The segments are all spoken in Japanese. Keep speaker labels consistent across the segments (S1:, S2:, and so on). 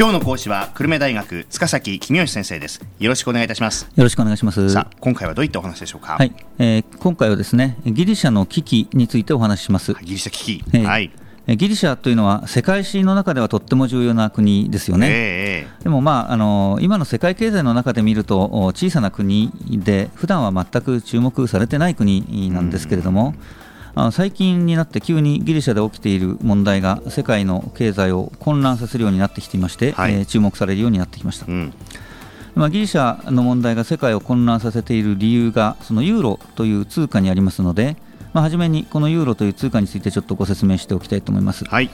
S1: 今日の講師は久留米大学塚崎公義先生です。よろしくお願いいたします。
S2: よろしくお願いします。
S1: さあ今回はどういったお話でしょうか？
S2: はい、えー、今回はですねギリシャの危機についてお話しします。
S1: ギリシャ危機、
S2: えー、
S1: はい。
S2: ギリシャというのは世界史の中ではとっても重要な国ですよね、
S1: え
S2: ー、でも、まあ、あの今の世界経済の中で見ると小さな国で普段は全く注目されてない国なんですけれども、最近になって急にギリシャで起きている問題が世界の経済を混乱させるようになってきていまして、はい、えー、注目されるようになってきました。うんまあ、ギリシャの問題が世界を混乱させている理由がそのユーロという通貨にありますので、まあ、初めにこのユーロという通貨についてちょっとご説明しておきたいと思います。
S1: はい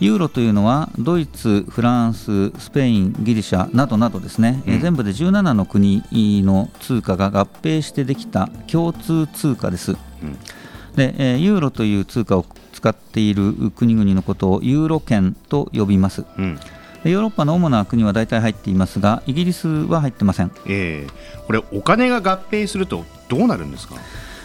S2: ユーロというのはドイツ、フランス、スペイン、ギリシャなどなどですね、うん、全部で17の国の通貨が合併してできた共通通貨です。うんで、えユーロという通貨を使っている国々のことをユーロ圏と呼びます。うんヨーロッパの主な国は大体入っていますが、イギリスは入ってません。
S1: えー、これ、お金が合併するとどうなるんですか？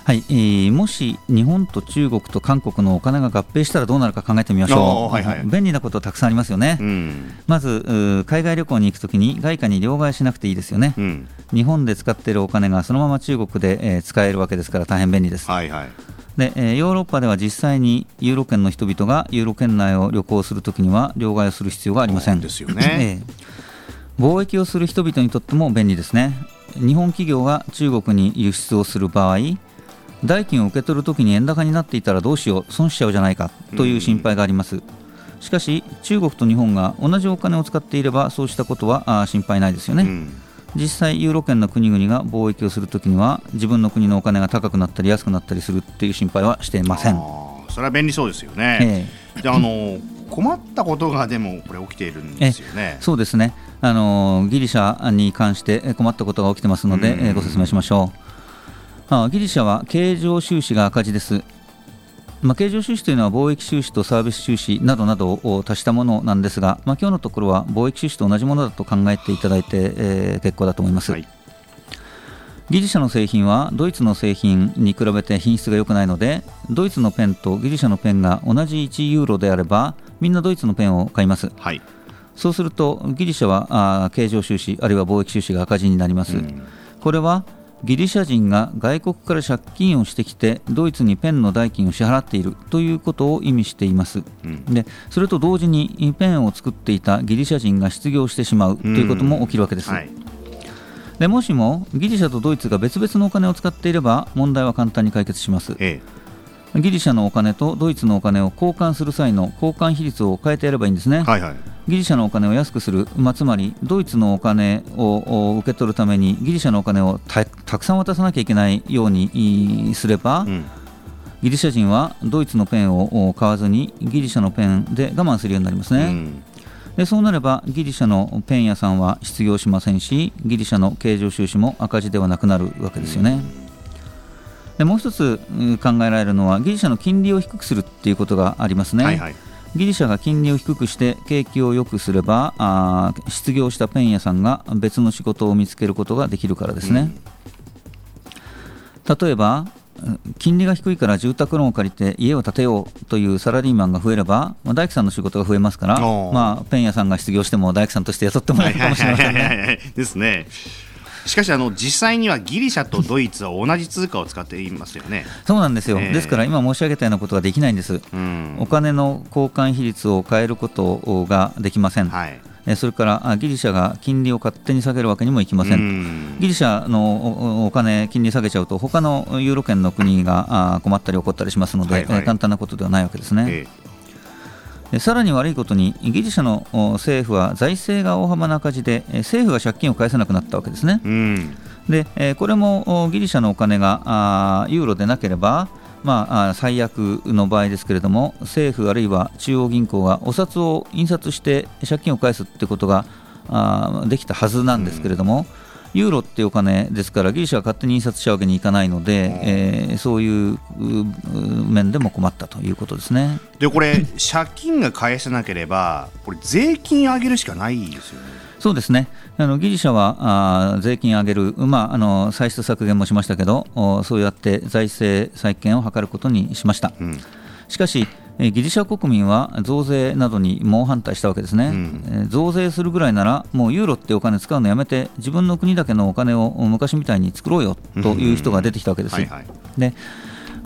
S2: はい、えー、もし日本と中国と韓国のお金が合併したらどうなるか考えてみましょう、はいはい、便利なことたくさんありますよね、うん、まず海外旅行に行くときに外貨に両替しなくていいですよね、うん、日本で使っているお金がそのまま中国で、えー、使えるわけですから大変便利です。はいはいで、えー、ヨーロッパでは実際にユーロ圏の人々がユーロ圏内を旅行するときには両替をする必要がありません。
S1: ですよね、
S2: えー、貿易をする人々にとっても便利ですね。日本企業が中国に輸出をする場合、代金を受け取るときに円高になっていたらどうしよう、損しちゃうじゃないかという心配があります。しかし、中国と日本が同じお金を使っていれば、そうしたことは心配ないですよね。うん実際ユーロ圏の国々が貿易をするときには自分の国のお金が高くなったり安くなったりするっていう心配はしていません。
S1: それは便利そうですよね、えー、であの困ったことがでもこれ起きているんですよね。
S2: そうですね。あのギリシャに関して困ったことが起きてますので、ご説明しましょう。ギリシャは経常収支が赤字ですまあ、経常収支というのは貿易収支とサービス収支などなどを足したものなんですが、まあ、今日のところは貿易収支と同じものだと考えていただいて、えー、結構だと思います、はい、ギリシャの製品はドイツの製品に比べて品質が良くないのでドイツのペンとギリシャのペンが同じ1ユーロであればみんなドイツのペンを買います、はい、そうするとギリシャはあ経常収支あるいは貿易収支が赤字になります、うん、これはギリシャ人が外国から借金をしてきてドイツにペンの代金を支払っているということを意味しています、うん、でそれと同時にペンを作っていたギリシャ人が失業してしまうということも起きるわけです、はい、でもしもギリシャとドイツが別々のお金を使っていれば問題は簡単に解決します、ええ、ギリシャのお金とドイツのお金を交換する際の交換比率を変えてやればいいんですね、はいはいギリシャのお金を安くする、まあ、つまりドイツのお金を受け取るためにギリシャのお金をたくさん渡さなきゃいけないようにすれば、うん、ギリシャ人はドイツのペンを買わずにギリシャのペンで我慢するようになりますね。うんでそうなればギリシャのペン屋さんは失業しませんしギリシャの経常収支も赤字ではなくなるわけですよね。でもう一つ考えられるのはギリシャの金利を低くするっていうことがありますね。はいはいギリシャが金利を低くして景気を良くすればあ失業したペン屋さんが別の仕事を見つけることができるからですね、うん、例えば金利が低いから住宅ローンを借りて家を建てようというサラリーマンが増えれば、まあ、大工さんの仕事が増えますから、まあ、ペン屋さんが失業しても大工さんとして雇ってもらえるかもしれませんね。
S1: ですね。しかしあの実際にはギリシャとドイツは同じ通貨を使っていますよね。
S2: そうなんですよ、えー、ですから今申し上げたようなことができないんです、うん、お金の交換比率を変えることができません。はい。それからギリシャが金利を勝手に下げるわけにもいきません、ギリシャのお金、金利下げちゃうと、他のユーロ圏の国が困ったり起こったりしますので、はいはい、簡単なことではないわけですね。えーさらに悪いことにギリシャの政府は財政が大幅な赤字で政府が借金を返せなくなったわけですね。うん、でこれもギリシャのお金がユーロでなければまあ、最悪の場合ですけれども政府あるいは中央銀行がお札を印刷して借金を返すということができたはずなんですけれども、うんユーロっていうお金ですからギリシャが勝手に印刷しちゃうわけにいかないので、えー、そういう面でも困ったということですね
S1: でこれ、借金が返せなければ、これ、税金上げるしかないですよね。
S2: そうですねあのギリシャはあ税金上げる、まあ、あの歳出削減もしましたけど、そうやって財政再建を図ることにしました。うん、しかしギリシャ国民は増税などに猛反対したわけですね、うん、増税するぐらいなら、もうユーロってお金使うのやめて、自分の国だけのお金を昔みたいに作ろうよという人が出てきたわけです。で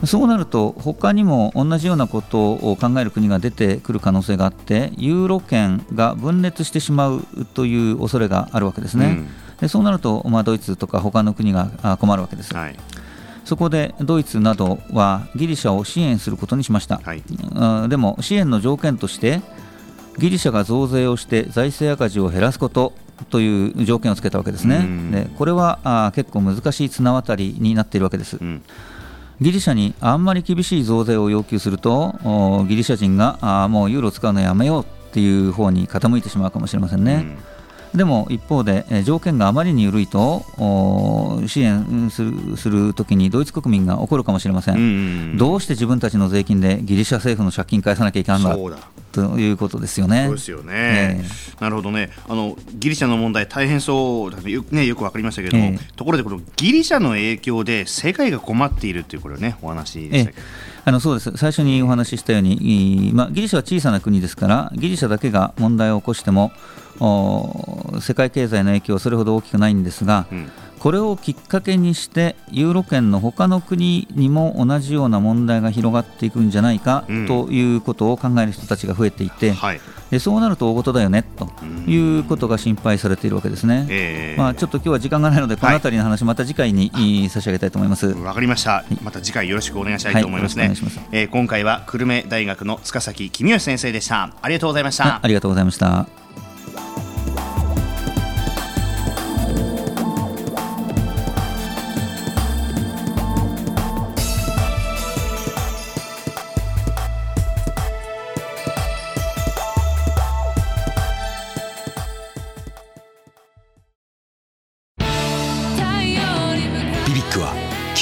S2: そうなると、他にも同じようなことを考える国が出てくる可能性があって、ユーロ圏が分裂してしまうという恐れがあるわけですね。うん、でそうなると、まあ、ドイツとか他の国が困るわけです。はいそこでドイツなどはギリシャを支援することにしました、はい、でも支援の条件としてギリシャが増税をして財政赤字を減らすことという条件をつけたわけですね、でこれはあ結構難しい綱渡りになっているわけです。うん。ギリシャにあんまり厳しい増税を要求するとギリシャ人があもうユーロ使うのやめようっていう方に傾いてしまうかもしれませんね。うんでも一方で、え条件があまりに緩いと支援するするときにドイツ国民が怒るかもしれません、うんうん、どうして自分たちの税金でギリシャ政府の借金返さなきゃいけないんだということですよね。
S1: そうですよね、えー、なるほどね。あのギリシャの問題大変そうだよ,、ね、よく分かりましたけども、え。ー、ところでこのギリシャの影響で世界が困っているというこれねお話でしたけど。えー
S2: あのそうです。最初にお話ししたように、まあ、ギリシャは小さな国ですからギリシャだけが問題を起こしても世界経済の影響はそれほど大きくないんですが、うん、これをきっかけにしてユーロ圏の他の国にも同じような問題が広がっていくんじゃないか、うん、ということを考える人たちが増えていて、はい、でそうなると大事だよねということが心配されているわけですね、えー、まあ、ちょっと今日は時間がないのでこの辺りの話、また次回に、差し上げたいと思います。
S1: わかりました、また次回よろしくお願いしたいと思いますね、はい、えー、今回は久留米大学の塚崎公義先生でした。ありがとうございました。
S2: ありがとうございました